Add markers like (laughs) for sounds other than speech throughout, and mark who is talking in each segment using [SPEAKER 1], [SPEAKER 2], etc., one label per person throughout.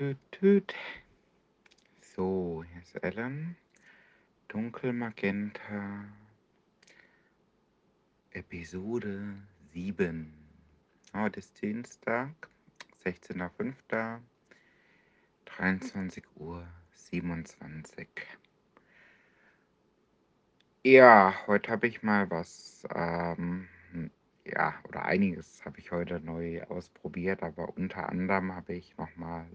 [SPEAKER 1] tüt, tüt. So, hier ist Ellen. Dunkelmagenta. Episode 7. Heute ist Dienstag, 16.05. 23 Uhr 27. Ja, heute habe ich mal was, ähm, ja, oder einiges habe ich heute neu ausprobiert, aber unter anderem habe ich nochmal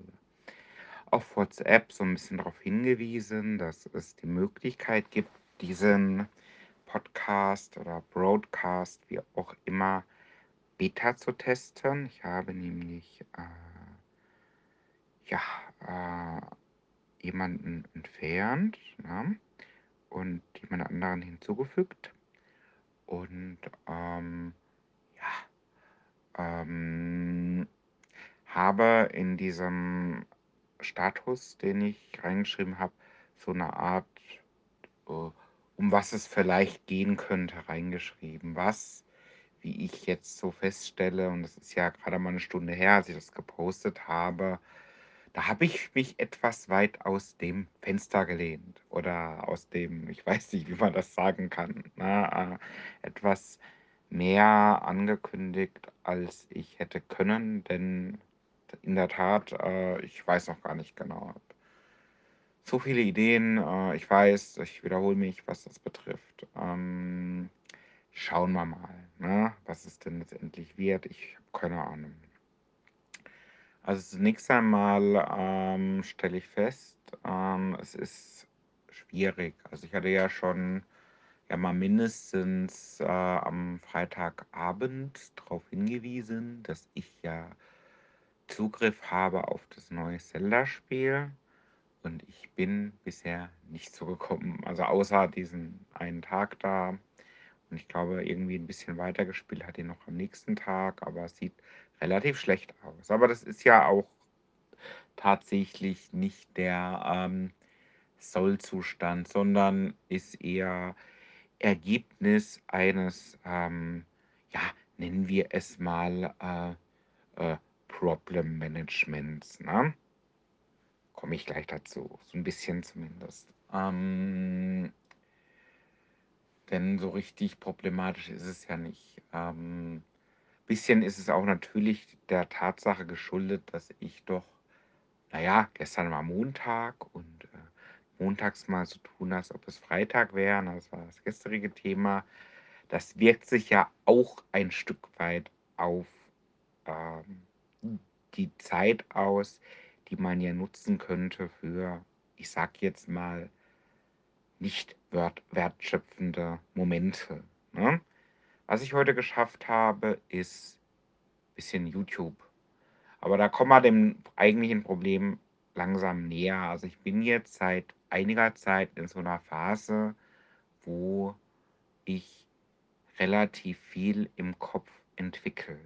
[SPEAKER 1] auf WhatsApp so ein bisschen darauf hingewiesen, dass es die Möglichkeit gibt, diesen Podcast oder Broadcast, wie auch immer, Beta zu testen. Ich habe nämlich äh, ja, äh, jemanden entfernt ne? und jemand anderen hinzugefügt. Und ähm, ja, ähm, habe in diesem Status, den ich reingeschrieben habe, so eine Art, äh, um was es vielleicht gehen könnte, reingeschrieben. Was, wie ich jetzt so feststelle, und das ist ja gerade mal eine Stunde her, als ich das gepostet habe, da habe ich mich etwas weit aus dem Fenster gelehnt oder aus dem, ich weiß nicht, wie man das sagen kann, na, äh, etwas mehr angekündigt, als ich hätte können, denn in der Tat, äh, ich weiß noch gar nicht genau. So viele Ideen, äh, ich weiß, ich wiederhole mich, was das betrifft. Ähm, schauen wir mal, ne, was es denn letztendlich wird. Ich habe keine Ahnung. Also zunächst einmal ähm, stelle ich fest, ähm, es ist schwierig. Also ich hatte ja schon ja mal mindestens äh, am Freitagabend darauf hingewiesen, dass ich ja Zugriff habe auf das neue Zelda-Spiel und ich bin bisher nicht so gekommen. Also außer diesen einen Tag da und ich glaube irgendwie ein bisschen weiter gespielt hat ihn noch am nächsten Tag, aber es sieht relativ schlecht aus. Aber das ist ja auch tatsächlich nicht der ähm, Soll-Zustand, sondern ist eher Ergebnis eines, ähm, ja, nennen wir es mal äh, äh, Problem Managements. Ne? Komme ich gleich dazu, so ein bisschen zumindest. Ähm, denn so richtig problematisch ist es ja nicht. Ähm, bisschen ist es auch natürlich der Tatsache geschuldet, dass ich doch, naja, gestern war Montag und äh, montags mal so tun, als ob es Freitag wäre. Das war das gestrige Thema. Das wirkt sich ja auch ein Stück weit auf ähm, die Zeit aus, die man ja nutzen könnte für, ich sag jetzt mal, nicht wertschöpfende Momente. Ne? Was ich heute geschafft habe, ist ein bisschen YouTube. Aber da kommen wir dem eigentlichen Problem langsam näher. Also ich bin jetzt seit einiger Zeit in so einer Phase, wo ich relativ viel im Kopf entwickle,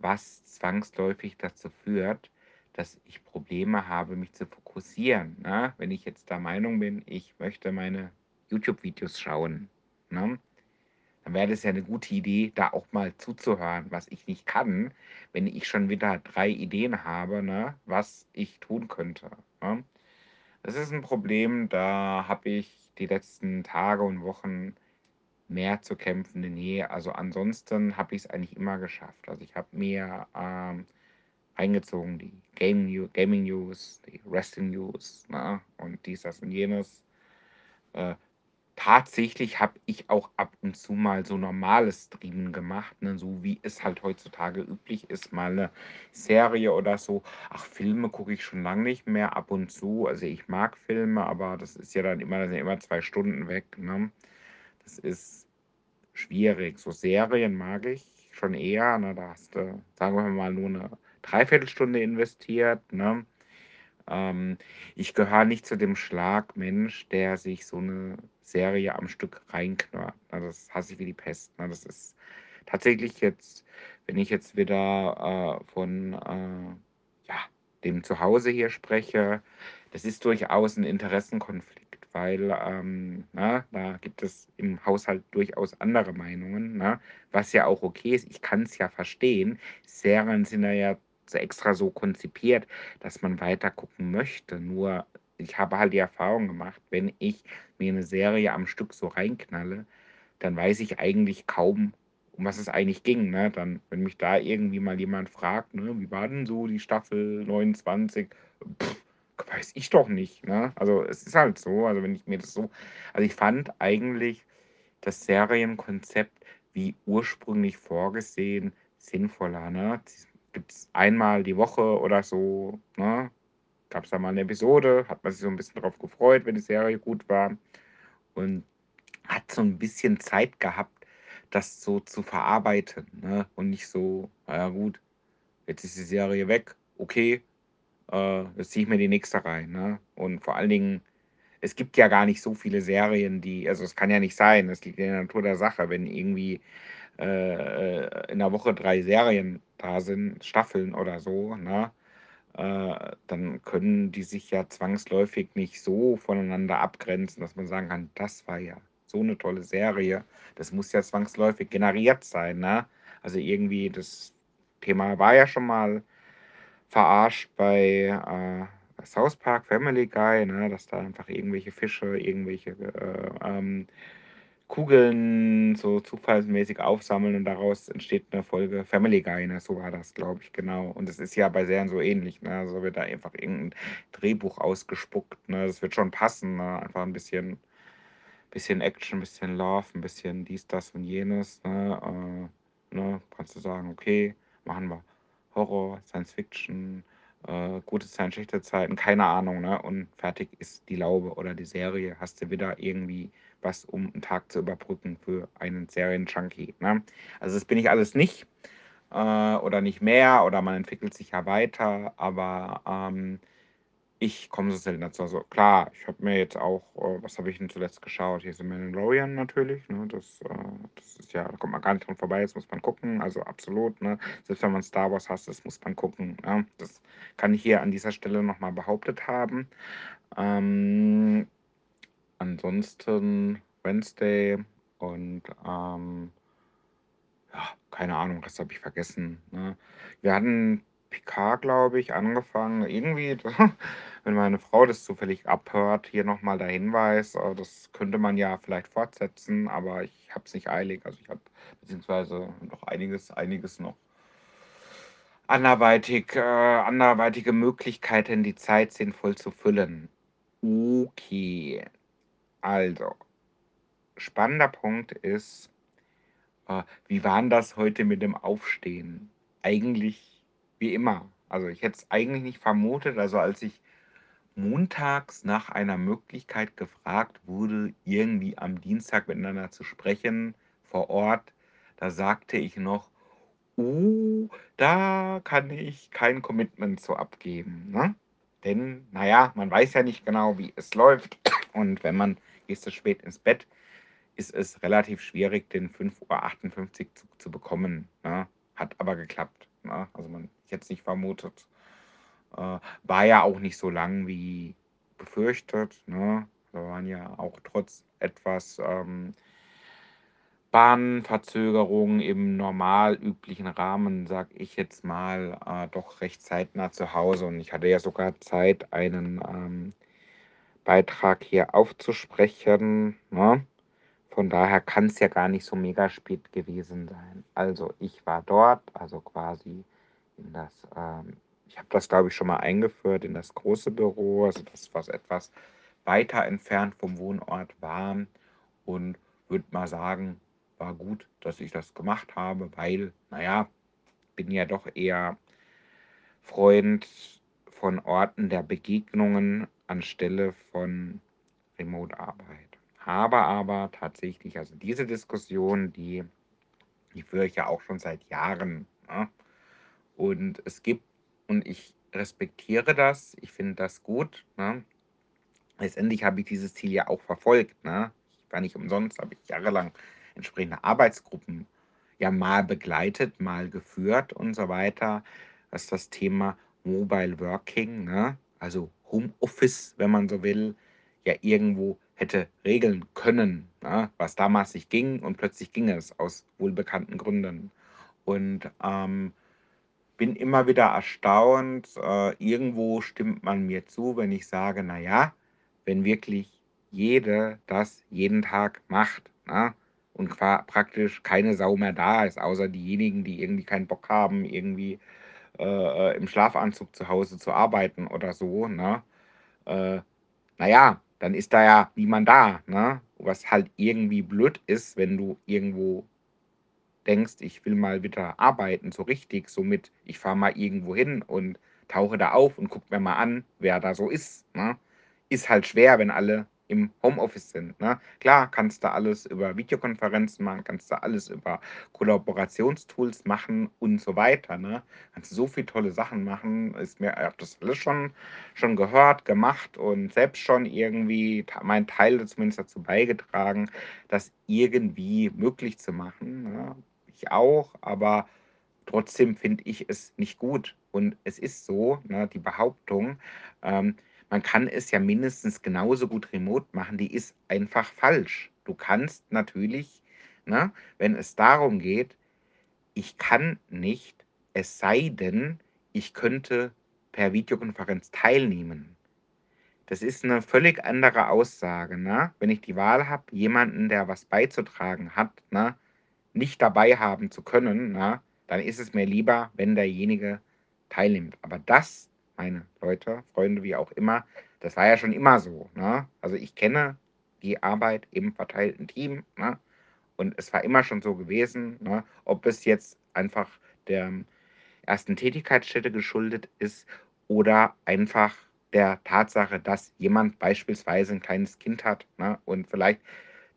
[SPEAKER 1] was zwangsläufig dazu führt, dass ich Probleme habe, mich zu fokussieren. Ne? Wenn ich jetzt der Meinung bin, ich möchte meine YouTube-Videos schauen, ne? dann wäre das ja eine gute Idee, da auch mal zuzuhören, was ich nicht kann, wenn ich schon wieder drei Ideen habe, ne? was ich tun könnte. Ne? Das ist ein Problem, da habe ich die letzten Tage und Wochen mehr zu kämpfen denn je. Also ansonsten habe ich es eigentlich immer geschafft. Also ich habe mir ähm, eingezogen die Gaming, Gaming News, die Wrestling News ne? und dies, das und jenes. Äh, tatsächlich habe ich auch ab und zu mal so normales Streamen gemacht, ne? so wie es halt heutzutage üblich ist, mal eine Serie oder so. Ach, Filme gucke ich schon lange nicht mehr, ab und zu. Also ich mag Filme, aber das ist ja dann immer, ja immer zwei Stunden weg. Ne? Das ist schwierig. So Serien mag ich schon eher. Ne? Da hast du, sagen wir mal, nur eine Dreiviertelstunde investiert. Ne? Ähm, ich gehöre nicht zu dem Schlag Mensch, der sich so eine Serie am Stück reinknurrt. Ne? Das hasse ich wie die Pest. Ne? Das ist tatsächlich jetzt, wenn ich jetzt wieder äh, von äh, ja, dem Zuhause hier spreche, das ist durchaus ein Interessenkonflikt, weil ähm, na, da gibt es im Haushalt durchaus andere Meinungen, na, was ja auch okay ist. Ich kann es ja verstehen. Serien sind ja extra so konzipiert, dass man weiter gucken möchte. Nur ich habe halt die Erfahrung gemacht, wenn ich mir eine Serie am Stück so reinknalle, dann weiß ich eigentlich kaum, um was es eigentlich ging, ne? Dann, wenn mich da irgendwie mal jemand fragt, ne: „Wie war denn so die Staffel 29?“ Pff, weiß ich doch nicht, ne? Also, es ist halt so, also, wenn ich mir das so also, ich fand eigentlich das Serienkonzept wie ursprünglich vorgesehen sinnvoller, ne? Gibt's einmal die Woche oder so, ne? Gab's da mal 'ne Episode, hat man sich so 'n bisschen drauf gefreut, wenn die Serie gut war und hat so 'n bisschen Zeit gehabt, das so zu verarbeiten, ne? Und nicht so: „Na ja gut, jetzt ist die Serie weg, okay, äh, ziehe ich mir die nächste rein“, ne? Und vor allen Dingen, es gibt ja gar nicht so viele Serien, die also, es kann ja nicht sein, das liegt in der Natur der Sache, wenn irgendwie, äh, in 'ner Woche 3 Serien da sind, Staffeln oder so, ne? Äh, dann können die sich ja zwangsläufig nicht so voneinander abgrenzen, dass man sagen kann: „Das war ja so 'ne tolle Serie.“ Das muss ja zwangsläufig generiert sein, ne? Also, irgendwie das Thema war ja schon mal verarscht bei, äh, South Park, Family Guy, ne, dass da einfach irgendwelche Fische irgendwelche, äh, ähm, Kugeln so zufallsmäßig aufsammeln und daraus entsteht 'ne Folge Family Guy, ne? So war das, glaube ich, genau. Und das ist ja bei Serien so ähnlich, ne? Also, wird da einfach irgend 'n Drehbuch ausgespuckt, ne? Das wird schon passen, ne? Einfach 'n bisschen bisschen Action, bisschen Love, 'n bisschen dies, das und jenes, ne? Äh, ne, kannst du sagen: „Okay, machen wir Horror, Science Fiction, äh, gute Zeiten, schlechte Zeiten“, keine Ahnung, ne? Und fertig ist die Laube oder die Serie. Hast du wieder irgendwie was, um 'n Tag zu überbrücken für einen Serienjunkie, ne? Also, das bin ich alles nicht, äh, oder nicht mehr oder man entwickelt sich ja weiter, aber, ähm, ich komme so selten dazu. Also, klar, ich habe mir jetzt auch äh, was habe ich denn zuletzt geschaut? Hier „The Mandalorian“ natürlich, ne? Das, äh das ist ja da kommt man gar nicht dran vorbei, das muss man gucken, also, absolut, ne? Selbst wenn man Star Wars hasst, das muss man gucken, ne? Das kann ich hier an dieser Stelle noch mal behauptet haben. Ähm, ansonsten Wednesday und, ähm ja, keine Ahnung, Rest habe ich vergessen, ne? Wir hatten Picard, glaube ich, angefangen. Irgendwie, (laughs) wenn meine Frau das zufällig abhört, hier noch mal der Hinweis, äh, das könnte man ja vielleicht fortsetzen, aber ich habe es nicht eilig. Also, ich habe beziehungsweise noch einiges einiges noch anderweitig äh, anderweitige Möglichkeiten, die Zeit sinnvoll zu füllen. Okay, also spannender Punkt ist äh, wie war das heute mit dem Aufstehen? Eigentlich wie immer. Also, ich hätte es eigentlich nicht vermutet. Also, als ich montags nach einer Möglichkeit gefragt wurde, irgendwie am Dienstag miteinander zu sprechen vor Ort, da sagte ich noch: „Oh, da kann ich kein Commitment zu abgeben“, ne? Denn, na ja, man weiß ja nicht genau, wie es läuft und wenn man gehst du spät ins Bett, ist es relativ schwierig, den 5:58 Zug zu bekommen, ne? Hat aber geklappt, ne? Also, man es nicht vermutet. Äh, war ja auch nicht so lang wie befürchtet, ne? Wir waren ja auch trotz etwas, ähm Bahnverzögerung im normal üblichen Rahmen, sage ich jetzt mal, äh, doch recht zeitnah zu Hause und ich hatte ja sogar Zeit, einen, ähm, Beitrag hier aufzusprechen, ne? Von daher kann's ja gar nicht so mega spät gewesen sein. Also, ich war dort, also, quasi in das, ähm ich habe das, glaube ich, schon mal eingeführt in das große Büro, also, das, was etwas weiter entfernt vom Wohnort war und würde mal sagen, war gut, dass ich das gemacht habe, weil, na ja, bin ja doch eher Freund von Orten der Begegnungen anstelle von Remote-Arbeit. Habe aber tatsächlich also, diese Diskussion, die die führe ich ja auch schon seit Jahren, ne? Und es gibt und ich respektiere das, ich finde das gut, ne? Letztendlich habe ich dieses Ziel ja auch verfolgt, ne? Ich war nicht umsonst habe ich jahrelang entsprechende Arbeitsgruppen ja mal begleitet, mal geführt und so weiter, was das Thema Mobile Working, ne, also Homeoffice, wenn man so will, ja irgendwo hätte regeln können, ne, was damals nicht ging und plötzlich ging es aus wohlbekannten Gründen. Und, ähm bin immer wieder erstaunt, äh, irgendwo stimmt man mir zu, wenn ich sage: „Na ja, wenn wirklich jeder das jeden Tag macht, ne, und praktisch keine Sau mehr da ist, außer diejenigen, die irgendwie keinen Bock haben, irgendwie, äh, äh, im Schlafanzug zu Hause zu arbeiten oder so, ne? Äh, na ja, dann ist da ja niemand da, ne? Was halt irgendwie blöd ist, wenn du irgendwo denkst, ich will mal wieder arbeiten, so richtig, so mit, ich fahre mal irgendwo hin und tauche da auf und gucke mir mal an, wer da so ist. Ne? Ist halt schwer, wenn alle im Homeoffice sind. Ne? Klar, kannst du alles über Videokonferenzen machen, kannst du alles über Kollaborationstools machen und so weiter. Ne? Kannst so viele tolle Sachen machen. Ist mir, ich habe das alles schon, schon gehört, gemacht und selbst schon irgendwie mein Teil zumindest dazu beigetragen, das irgendwie möglich zu machen. Ne? Ich auch, aber trotzdem finde ich es nicht gut. Und es ist so, ne, die Behauptung, ähm, man kann es ja mindestens genauso gut remote machen, die ist einfach falsch. Du kannst natürlich, ne, wenn es darum geht, ich kann nicht, es sei denn, ich könnte per Videokonferenz teilnehmen. Das ist eine völlig andere Aussage, ne? Wenn ich die Wahl habe, jemanden, der was beizutragen hat, ne, nicht dabei haben zu können, na, dann ist es mir lieber, wenn derjenige teilnimmt. Aber das, meine Leute, Freunde, wie auch immer, das war ja schon immer so. Ne? Also ich kenne die Arbeit im verteilten Team ne? und es war immer schon so gewesen, ne? ob es jetzt einfach der ersten Tätigkeitsstätte geschuldet ist oder einfach der Tatsache, dass jemand beispielsweise ein kleines Kind hat ne? und vielleicht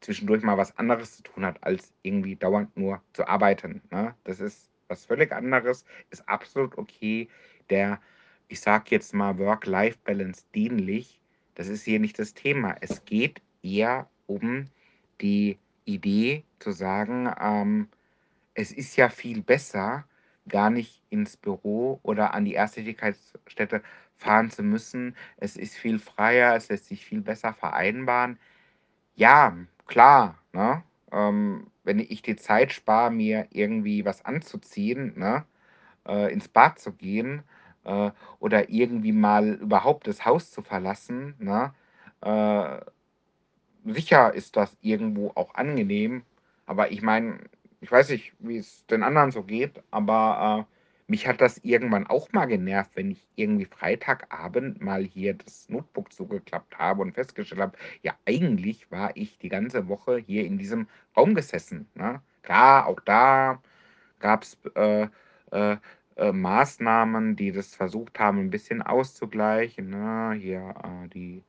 [SPEAKER 1] zwischendurch mal was anderes zu tun hat, als irgendwie dauernd nur zu arbeiten. Ne? Das ist was völlig anderes, ist absolut okay. Der, ich sag jetzt mal, Work-Life-Balance dienlich, das ist hier nicht das Thema. Es geht eher um die Idee zu sagen, ähm, es ist ja viel besser, gar nicht ins Büro oder an die Erstätigkeitsstätte fahren zu müssen. Es ist viel freier, es lässt sich viel besser vereinbaren. Ja, klar, ne? Ähm, wenn ich die Zeit spare, mir irgendwie was anzuziehen, ne? Äh, ins Bad zu gehen äh, oder irgendwie mal überhaupt das Haus zu verlassen, ne? Äh, sicher ist das irgendwo auch angenehm, aber ich meine, ich weiß nicht, wie es den anderen so geht, aber äh, mich hat das irgendwann auch mal genervt, wenn ich irgendwie Freitagabend mal hier das Notebook zugeklappt habe und festgestellt habe, ja, eigentlich war ich die ganze Woche hier in diesem Raum gesessen. Ne? Klar, auch da gab es äh, äh, äh, Maßnahmen, die das versucht haben, ein bisschen auszugleichen. Ne? Hier äh, die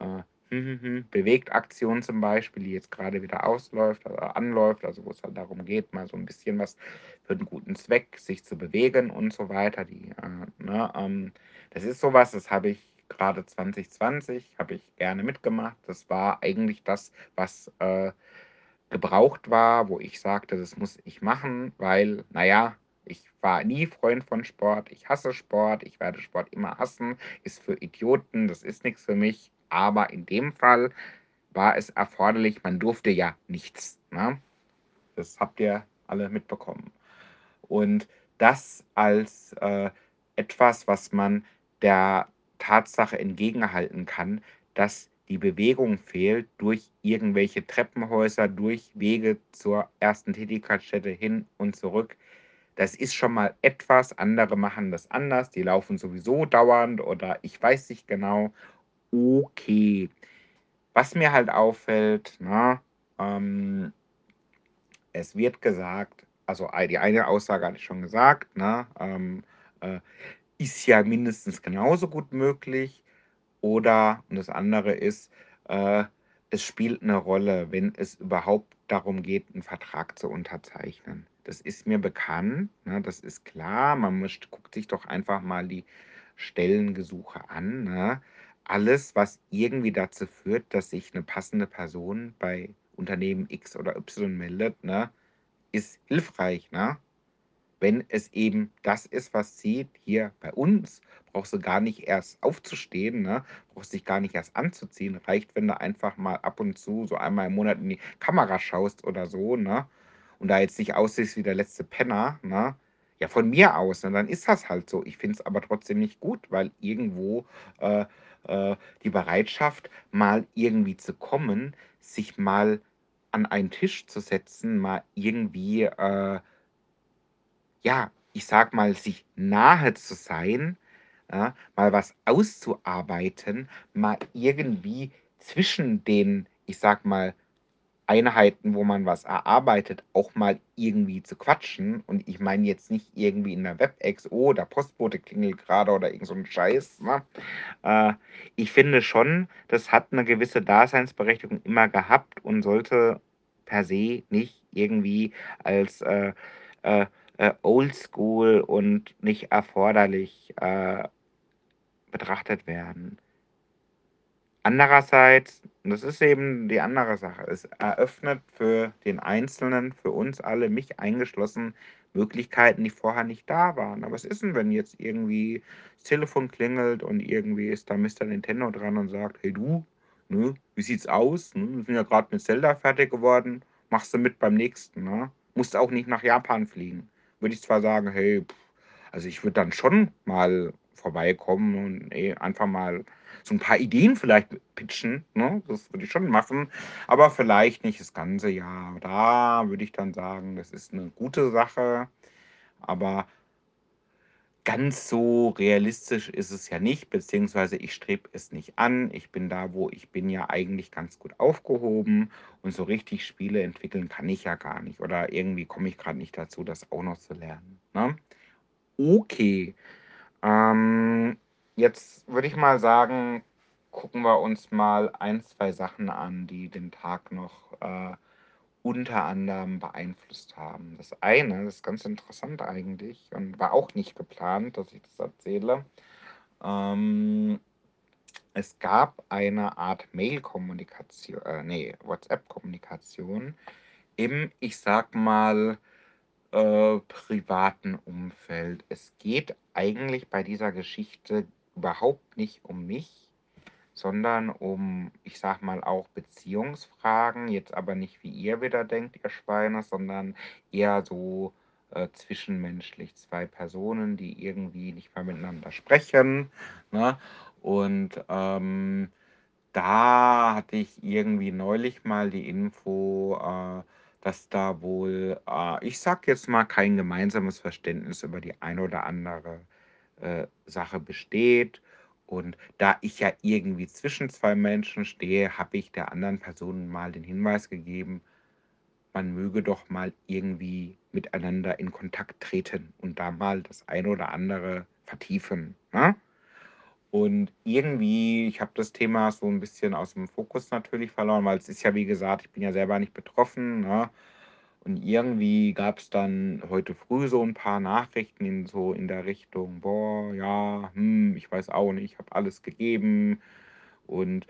[SPEAKER 1] äh, hm, hm, hm, Bewegtaktion zum Beispiel, die jetzt gerade wieder ausläuft, äh, anläuft, also wo es halt darum geht, mal so ein bisschen was für einen guten Zweck, sich zu bewegen und so weiter. Die, äh, ne, ähm, das ist sowas, das habe ich gerade 2020, habe ich gerne mitgemacht. Das war eigentlich das, was äh, gebraucht war, wo ich sagte, das muss ich machen, weil, naja, ich war nie Freund von Sport, ich hasse Sport, ich werde Sport immer hassen, ist für Idioten, das ist nichts für mich. Aber in dem Fall war es erforderlich, man durfte ja nichts. Ne? Das habt ihr alle mitbekommen. Und das als äh, etwas, was man der Tatsache entgegenhalten kann, dass die Bewegung fehlt durch irgendwelche Treppenhäuser, durch Wege zur ersten Tätigkeitsstätte hin und zurück. Das ist schon mal etwas. Andere machen das anders. Die laufen sowieso dauernd oder ich weiß nicht genau okay. Was mir halt auffällt, ne, ähm, es wird gesagt, also die eine Aussage hatte ich schon gesagt, ne, ähm, äh, ist ja mindestens genauso gut möglich. Oder, und das andere ist, äh, es spielt eine Rolle, wenn es überhaupt darum geht, einen Vertrag zu unterzeichnen. Das ist mir bekannt, ne, das ist klar. Man muss, guckt sich doch einfach mal die Stellengesuche an. Ne? alles, was irgendwie dazu führt, dass sich eine passende Person bei Unternehmen X oder Y meldet, ne, ist hilfreich, ne? Wenn es eben das ist, was sieht, hier bei uns, brauchst du gar nicht erst aufzustehen, ne? Brauchst dich gar nicht erst anzuziehen. Reicht, wenn du einfach mal ab und zu so einmal im Monat in die Kamera schaust oder so, ne? Und da jetzt nicht aussiehst wie der letzte Penner, ne? Ja, von mir aus, ne, dann ist das halt so. Ich finde es aber trotzdem nicht gut, weil irgendwo, äh, äh, die Bereitschaft, mal irgendwie zu kommen, sich mal an einen Tisch zu setzen, mal irgendwie, äh ja, ich sage mal, sich nahe zu sein, ja, mal was auszuarbeiten, mal irgendwie zwischen den, ich sage mal, Einheiten, wo man was erarbeitet, auch mal irgendwie zu quatschen. Und ich meine jetzt nicht irgendwie in der Webex, oh, der Postbote klingelt gerade oder irgend so 'n Scheiß, ne? Äh, ich finde schon, das hat eine gewisse Daseinsberechtigung immer gehabt und sollte per se nicht irgendwie als, äh, äh, äh, oldschool und nicht erforderlich, äh, betrachtet werden. Andererseits das ist eben die andere Sache, es eröffnet für den Einzelnen, für uns alle, mich eingeschlossen, Möglichkeiten, die vorher nicht da waren. Aber was ist denn, wenn jetzt irgendwie das Telefon klingelt und irgendwie ist da Mister Nintendo dran und sagt: „Hey du, ne, wie sieht's aus, ne? Wir sind ja grad mit Zelda fertig geworden. Machst du mit beim nächsten, ne? Musst auch nicht nach Japan fliegen.“ Würde ich zwar sagen: „Hey, also, ich würde dann schon mal vorbeikommen und, ey, einfach mal so 'n paar Ideen vielleicht pitchen, ne? Das würde ich schon machen, aber vielleicht nicht das ganze Jahr. Da würde ich dann sagen, das ist 'ne gute Sache, aber ganz so realistisch ist es ja nicht, beziehungsweise ich strebe es nicht an. Ich bin da, wo ich bin, ja eigentlich ganz gut aufgehoben und so richtig Spiele entwickeln kann ich ja gar nicht oder irgendwie komme ich grad nicht dazu, das auch noch zu lernen, ne? Okay, ähm, jetzt würde ich mal sagen, gucken wir uns mal ein, 2 Sachen an, die den Tag noch, äh, unter anderem beeinflusst haben. Das eine ist ganz interessant eigentlich und war auch nicht geplant, dass ich das erzähle. Ähm, es gab eine Art Mail-Kommunikatio äh, ne, WhatsApp-Kommunikation im, ich sage mal, äh, privaten Umfeld. Es geht eigentlich bei dieser Geschichte überhaupt nicht um mich, sondern um, ich sage mal, auch Beziehungsfragen, jetzt aber nicht, wie ihr wieder denkt, ihr Schweine, sondern eher so, äh, zwischenmenschlich. 2 Personen, die irgendwie nicht mehr miteinander sprechen, ne? Und, ähm, da hatte ich irgendwie neulich mal die Info, äh, dass da wohl, äh, ich sage jetzt mal, kein gemeinsames Verständnis über die eine oder andere, äh, Sache besteht. Und da ich ja irgendwie zwischen 2 Menschen stehe, habe ich der anderen Person mal den Hinweis gegeben, man möge doch mal irgendwie miteinander in Kontakt treten und da mal das eine oder andere vertiefen, ne? Und irgendwie ich habe das Thema so 'n bisschen aus'm Fokus natürlich verloren, weil es ist ja wie gesagt, ich bin ja selber nicht betroffen, ne? Und irgendwie gab's dann heute früh so 'n paar Nachrichten in so in der Richtung: „Boah, ja, hm, ich weiß auch nicht, habe alles gegeben.“ Und,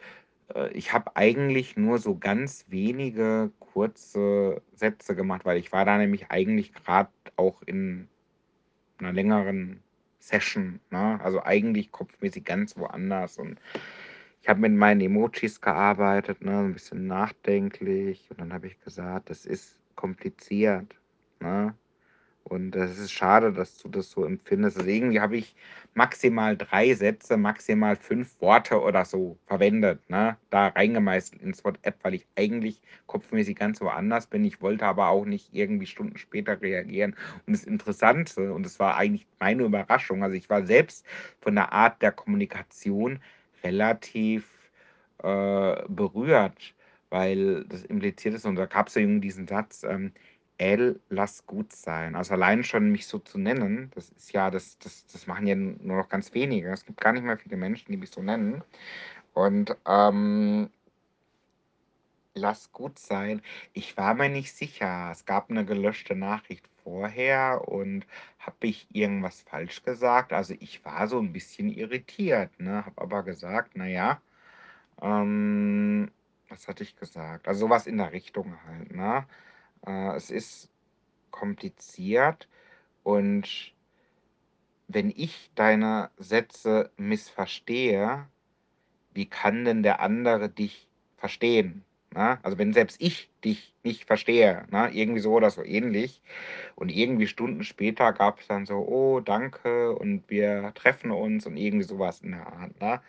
[SPEAKER 1] äh, ich habe eigentlich nur so ganz wenige kurze Sätze gemacht, weil ich war da nämlich eigentlich grad auch in 'ner längeren Session, ne? Also, eigentlich kopfmäßig ganz woanders und ich habe mit meinen Emojis gearbeitet, ne, 'n bisschen nachdenklich und dann habe ich gesagt: „Das ist kompliziert, ne? Und das ist schade, dass du das so empfindest.“ Also, irgendwie habe ich maximal 3 Sätze, maximal 5 Worte oder so verwendet, ne, da reingemeißelt ins WhatsApp, weil ich eigentlich kopfmäßig ganz woanders bin. Ich wollte aber auch nicht irgendwie Stunden später reagieren. Und das Interessante und das war eigentlich meine Überraschung, also, ich war selbst von der Art der Kommunikation relativ, äh, berührt, weil das impliziert ist und da gab's eben diesen Satz, ähm: „L, lass gut sein.“ Also, allein schon mich so zu nennen, das ist ja das das das machen ja nur noch ganz wenige. Es gibt gar nicht mehr viele Menschen, die mich so nennen. Und, ähm Lass gut sein. Ich war mir nicht sicher. Es gab 'ne gelöschte Nachricht vorher und habe ich irgendwas falsch gesagt? Also, ich war so 'n bisschen irritiert, ne, habe aber gesagt: „Na ja“ ähm, was hatte ich gesagt? Also, so was in der Richtung halt, ne? Äh, es ist kompliziert und wenn ich deine Sätze missverstehe, wie kann denn der andere dich verstehen, ne? Also, wenn selbst ich dich nicht verstehe, ne? Irgendwie so oder so ähnlich. Und irgendwie Stunden später gab's dann so: „Oh, danke und wir treffen uns“ und irgendwie so was in der Art, ne?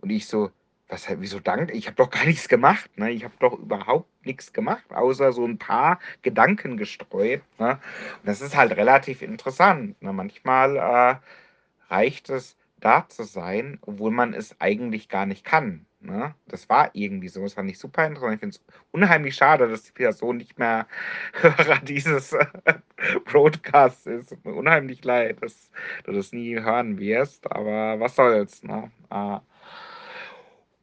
[SPEAKER 1] Und ich so: „Was wieso danke? Ich habe doch gar nichts gemacht, ne? Ich habe doch überhaupt nix gemacht, außer so 'n paar Gedanken gestreut“, ne? Und das ist halt relativ interessant, ne? Manchmal, äh, reicht es, da zu sein, obwohl man es eigentlich gar nicht kann, ne? Das war irgendwie so. Das fand ich super interessant. Ich finde es unheimlich schade, dass die Person nicht mehr (laughs) Hörer dieses (laughs) Broadcasts ist. Unheimlich leid, dass du das nie hören wirst, aber was soll's, ne? Äh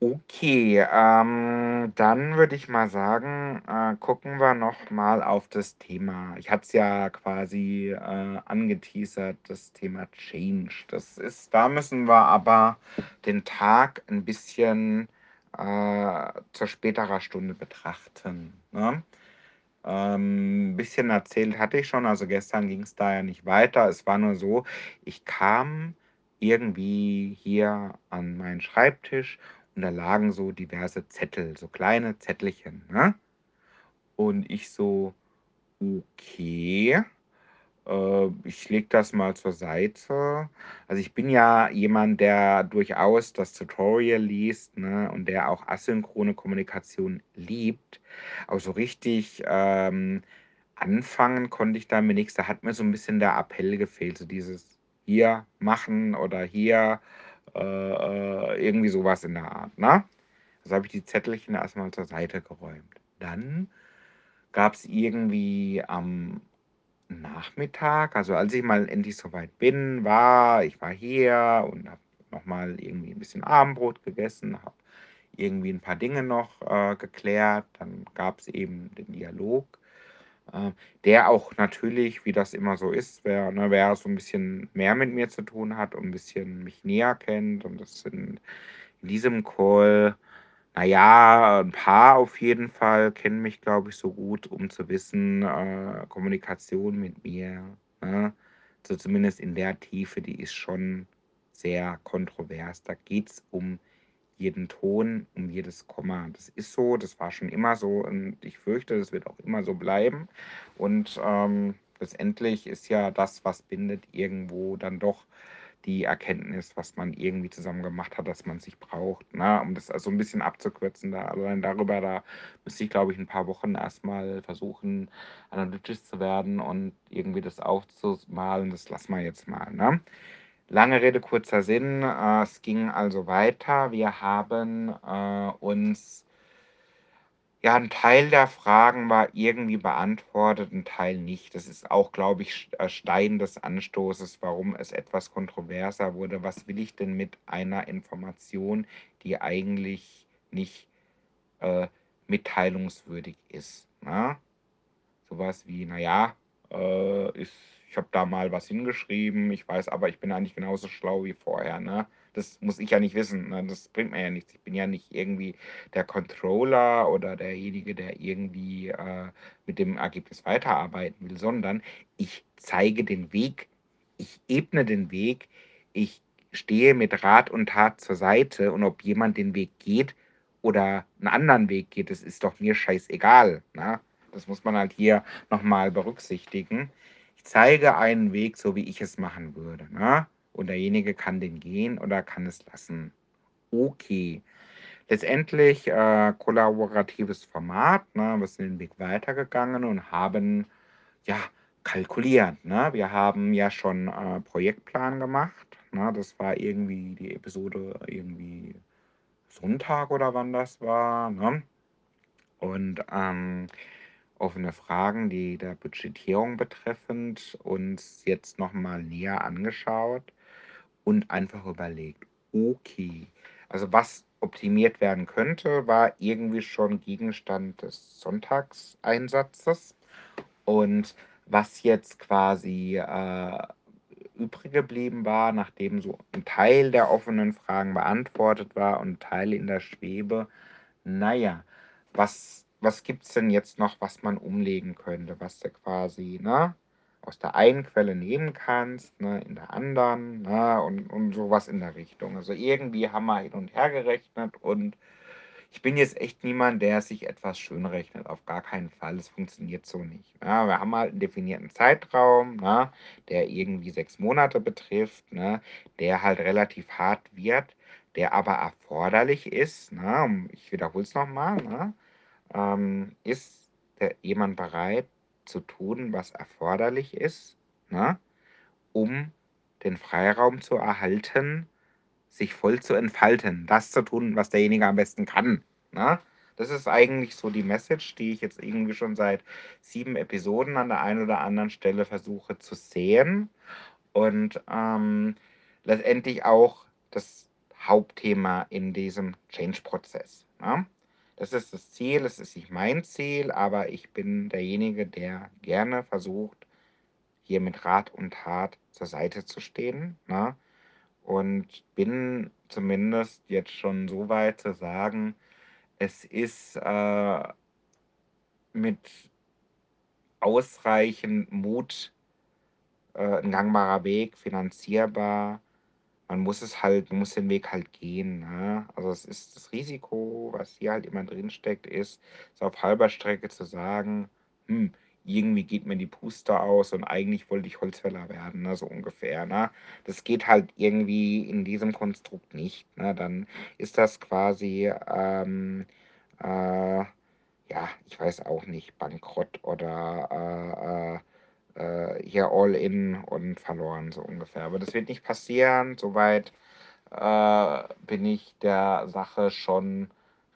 [SPEAKER 1] Okay, ähm, dann würde ich mal sagen, äh, gucken wir noch mal auf das Thema ich hatte es ja quasi, äh, angeteasert, das Thema Change. Das ist da müssen wir aber den Tag 'n bisschen, äh, zu späterer Stunde betrachten, ne? Ähm, 'n bisschen erzählt hatte ich schon, also gestern ging's da ja nicht weiter. Es war nur so, ich kam irgendwie hier an meinen Schreibtisch und da lagen so diverse Zettel, so kleine Zettelchen, ne? Und ich so: „Okay, äh, ich lege das mal zur Seite.“ Also, ich bin ja jemand, der durchaus das Tutorial liest, ne, und der auch asynchrone Kommunikation liebt. Aber so richtig, ähm, anfangen konnte ich damit nix. Da hat mir so 'n bisschen der Appell gefehlt, so dieses hier machen oder hier, äh, äh, irgendwie so was in der Art, ne? Also, habe ich die Zettelchen erst mal zur Seite geräumt. Dann gab's irgendwie am Nachmittag also, als ich mal endlich so weit bin war ich war hier und habe noch mal irgendwie 'n bisschen Abendbrot gegessen, habe irgendwie 'n paar Dinge noch, äh, geklärt. Dann gab's eben den Dialog, der auch natürlich, wie das immer so ist, wer ne, wer so 'n bisschen mehr mit mir zu tun hat und 'n bisschen mich näher kennt und das sind in diesem Call na ja, 'n paar auf jeden Fall kennen mich, glaube ich, so gut, um zu wissen, äh, Kommunikation mit mir, ne, so zumindest in der Tiefe, die ist schon sehr kontrovers. Da geht's um jeden Ton, um jedes Komma. Das ist so, das war schon immer so und ich fürchte, das wird auch immer so bleiben. Und, ähm, letztendlich ist ja das, was bindet, irgendwo dann doch die Erkenntnis, was man irgendwie zusammen gemacht hat, dass man sich braucht, ne? Um das also 'n bisschen abzukürzen, da allein darüber da müsste ich, glaube ich, 'n paar Wochen erst mal versuchen, analytisch zu werden und irgendwie das aufzumalen. Das lassen wir jetzt mal, ne? Lange Rede, kurzer Sinn, äh, es ging also weiter. Wir haben, äh, uns ja, 'n Teil der Fragen war irgendwie beantwortet, 'n Teil nicht. Das ist auch, glaube ich, äh, Stein des Anstoßes, warum es etwas kontroverser wurde. Was will ich denn mit einer Information, die eigentlich nicht, äh, mitteilungswürdig ist, ne? So was wie: „Na ja, äh, ich habe da mal was hingeschrieben, ich weiß aber, ich bin eigentlich genauso schlau wie vorher“, ne? Das muss ich ja nicht wissen, ne? Das bringt mir ja nichts. Ich bin ja nicht irgendwie der Controller oder derjenige, der irgendwie, äh, mit dem Ergebnis weiterarbeiten will, sondern ich zeige den Weg. Ich ebne den Weg. Ich stehe mit Rat und Tat zur Seite und ob jemand den Weg geht oder 'n anderen Weg geht, das ist doch mir scheißegal, ne? Das muss man halt hier noch mal berücksichtigen. Zeige einen Weg, so wie ich es machen würde, ne? Und derjenige kann den gehen oder kann es lassen. Okay. Letztendlich, äh, kollaboratives Format, ne? Wir sind den Weg weitergegangen und haben, ja, kalkuliert, ne? Wir haben ja schon, äh, Projektplan gemacht, ne? Das war irgendwie die Episode irgendwie Sonntag oder wann das war, ne? Und, ähm, offene Fragen, die der Budgetierung betreffend, uns jetzt noch mal näher angeschaut und einfach überlegt: „Okay, also was optimiert werden könnte, war irgendwie schon Gegenstand des Sonntagseinsatzes. Und was jetzt quasi, äh, übrig geblieben war, nachdem so 'n Teil der offenen Fragen beantwortet war und Teile in der Schwebe, na ja, was was gibt's denn jetzt noch, was man umlegen könnte, was du quasi, ne, aus der einen Quelle nehmen kannst, ne, in der anderen, ne, und und so was in der Richtung. Also, irgendwie haben wir hin und her gerechnet und ich bin jetzt echt niemand, der sich etwas schönrechnet, auf gar keinen Fall. Es funktioniert so nicht. Ja, wir haben halt einen definierten Zeitraum, ne, der irgendwie sechs Monate betrifft, ne, der halt relativ hart wird, der aber erforderlich ist. Ne, ich wiederhole es nochmal. Ne, ähm, ist der, jemand bereit zu tun, was erforderlich ist, ne, um den Freiraum zu erhalten, sich voll zu entfalten, das zu tun, was derjenige am besten kann. Ne? Das ist eigentlich so die Message, die ich jetzt irgendwie schon seit sieben Episoden an der einen oder anderen Stelle versuche zu sehen und ähm, letztendlich auch das Hauptthema in diesem Change-Prozess. Ne? Das ist das Ziel, es ist nicht mein Ziel, aber ich bin derjenige, der gerne versucht, hier mit Rat und Tat zur Seite zu stehen. Ne? Und bin zumindest jetzt schon so weit zu sagen, es ist äh, mit ausreichend Mut äh, ein gangbarer Weg, finanzierbar. Man muss es halt, man muss den Weg halt gehen. Ne? Also es ist das Risiko, was hier halt immer drinsteckt, ist, so auf halber Strecke zu sagen, hm, irgendwie geht mir die Puste aus und eigentlich wollte ich Holzfäller werden, ne, so ungefähr. Ne? Das geht halt irgendwie in diesem Konstrukt nicht. Ne? Dann ist das quasi, ähm, äh, ja, ich weiß auch nicht, Bankrott oder äh, äh, äh hier all in und verloren, so ungefähr. Aber das wird nicht passieren. Soweit äh, bin ich der Sache schon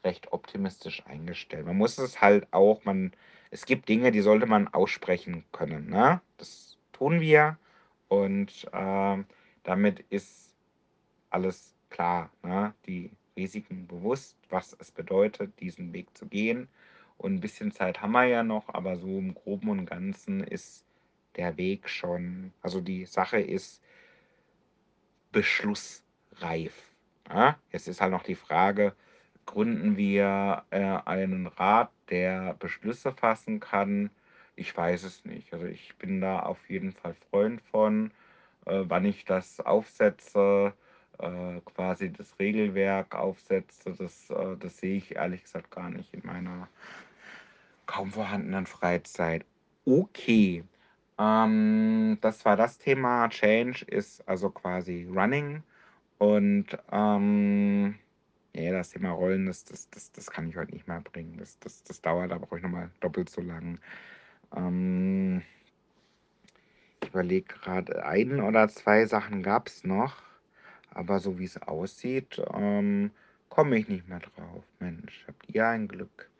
[SPEAKER 1] recht optimistisch eingestellt. Man muss es halt auch, man es gibt Dinge, die sollte man aussprechen können. Ne? Das tun wir und äh, damit ist alles klar. Ne? Die Risiken bewusst, was es bedeutet, diesen Weg zu gehen. Und ein bisschen Zeit haben wir ja noch, aber so im groben und ganzen ist der Weg schon, also die Sache ist beschlussreif. Ja? Jetzt ist halt noch die Frage, gründen wir äh, einen Rat, der Beschlüsse fassen kann? Ich weiß es nicht. Also ich bin da auf jeden Fall Freund von, äh, wann ich das aufsetze, äh, quasi das Regelwerk aufsetze, das, äh, das sehe ich ehrlich gesagt gar nicht in meiner kaum vorhandenen Freizeit. Okay, ähm, das war das Thema. Change ist also quasi Running und ähm, ja, das Thema Rollen, das, das, das, das kann ich heute nicht mehr bringen. Das, das, das dauert, da brauche ich nochmal doppelt so lang. Ähm, ich überlege gerade, ein oder zwei Sachen gab es noch, aber so wie es aussieht, ähm, komme ich nicht mehr drauf. Mensch, habt ihr ein Glück.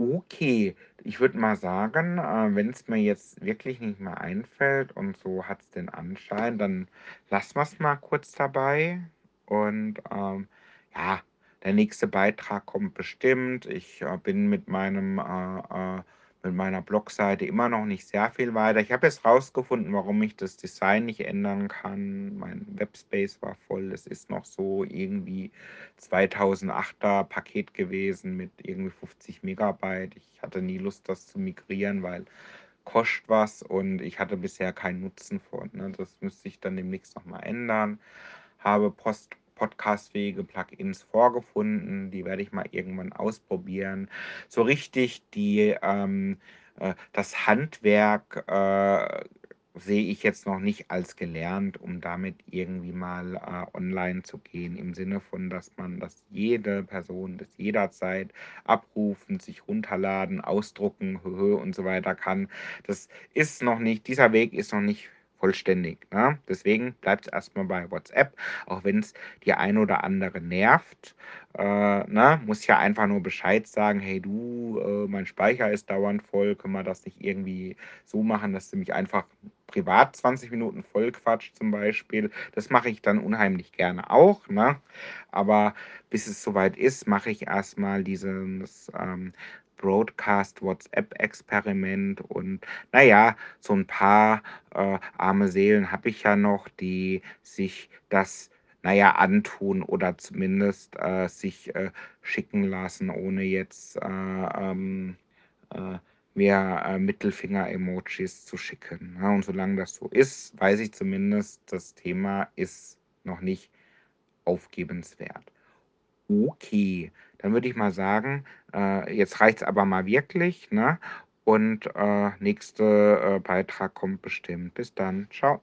[SPEAKER 1] Okay, ich würde mal sagen, äh, wenn es mir jetzt wirklich nicht mehr einfällt und so hat es den Anschein, dann lassen wir es mal kurz dabei. Und ähm, ja, der nächste Beitrag kommt bestimmt. Ich äh, bin mit meinem äh, äh, mit meiner Blogseite immer noch nicht sehr viel weiter. Ich habe jetzt rausgefunden, warum ich das Design nicht ändern kann. Mein Webspace war voll. Es ist noch so irgendwie 2008er Paket gewesen mit irgendwie 50 Megabyte. Ich hatte nie Lust, das zu migrieren, weil kostet was und ich hatte bisher keinen Nutzen von. Ne? Das müsste ich dann demnächst nochmal ändern. Habe Post podcastfähige Plugins vorgefunden. Die werde ich mal irgendwann ausprobieren. So richtig die, ähm, äh, das Handwerk äh, sehe ich jetzt noch nicht als gelernt, um damit irgendwie mal äh, online zu gehen. Im Sinne von, dass man das jede Person das jederzeit abrufen, sich runterladen, ausdrucken und so weiter kann. Das ist noch nicht, dieser Weg ist noch nicht vollständig. Ne? Deswegen bleibt es erstmal bei WhatsApp, auch wenn es die ein oder andere nervt. Äh, ne? Muss ja einfach nur Bescheid sagen, hey du, äh, mein Speicher ist dauernd voll, können wir das nicht irgendwie so machen, dass du mich einfach privat 20 Minuten voll quatscht zum Beispiel. Das mache ich dann unheimlich gerne auch. Ne? Aber bis es soweit ist, mache ich erstmal dieses ähm, Broadcast-WhatsApp-Experiment und naja, so ein paar äh, arme Seelen habe ich ja noch, die sich das naja, antun oder zumindest äh, sich äh, schicken lassen, ohne jetzt äh, ähm, äh, mehr äh, Mittelfinger-Emojis zu schicken. Ja, ne? und solange das so ist, weiß ich zumindest, das Thema ist noch nicht aufgebenswert. Okay, dann würde ich mal sagen, äh, jetzt reicht's aber mal wirklich, ne? Und, äh, nächste, äh, Beitrag kommt bestimmt. Bis dann. Tschau.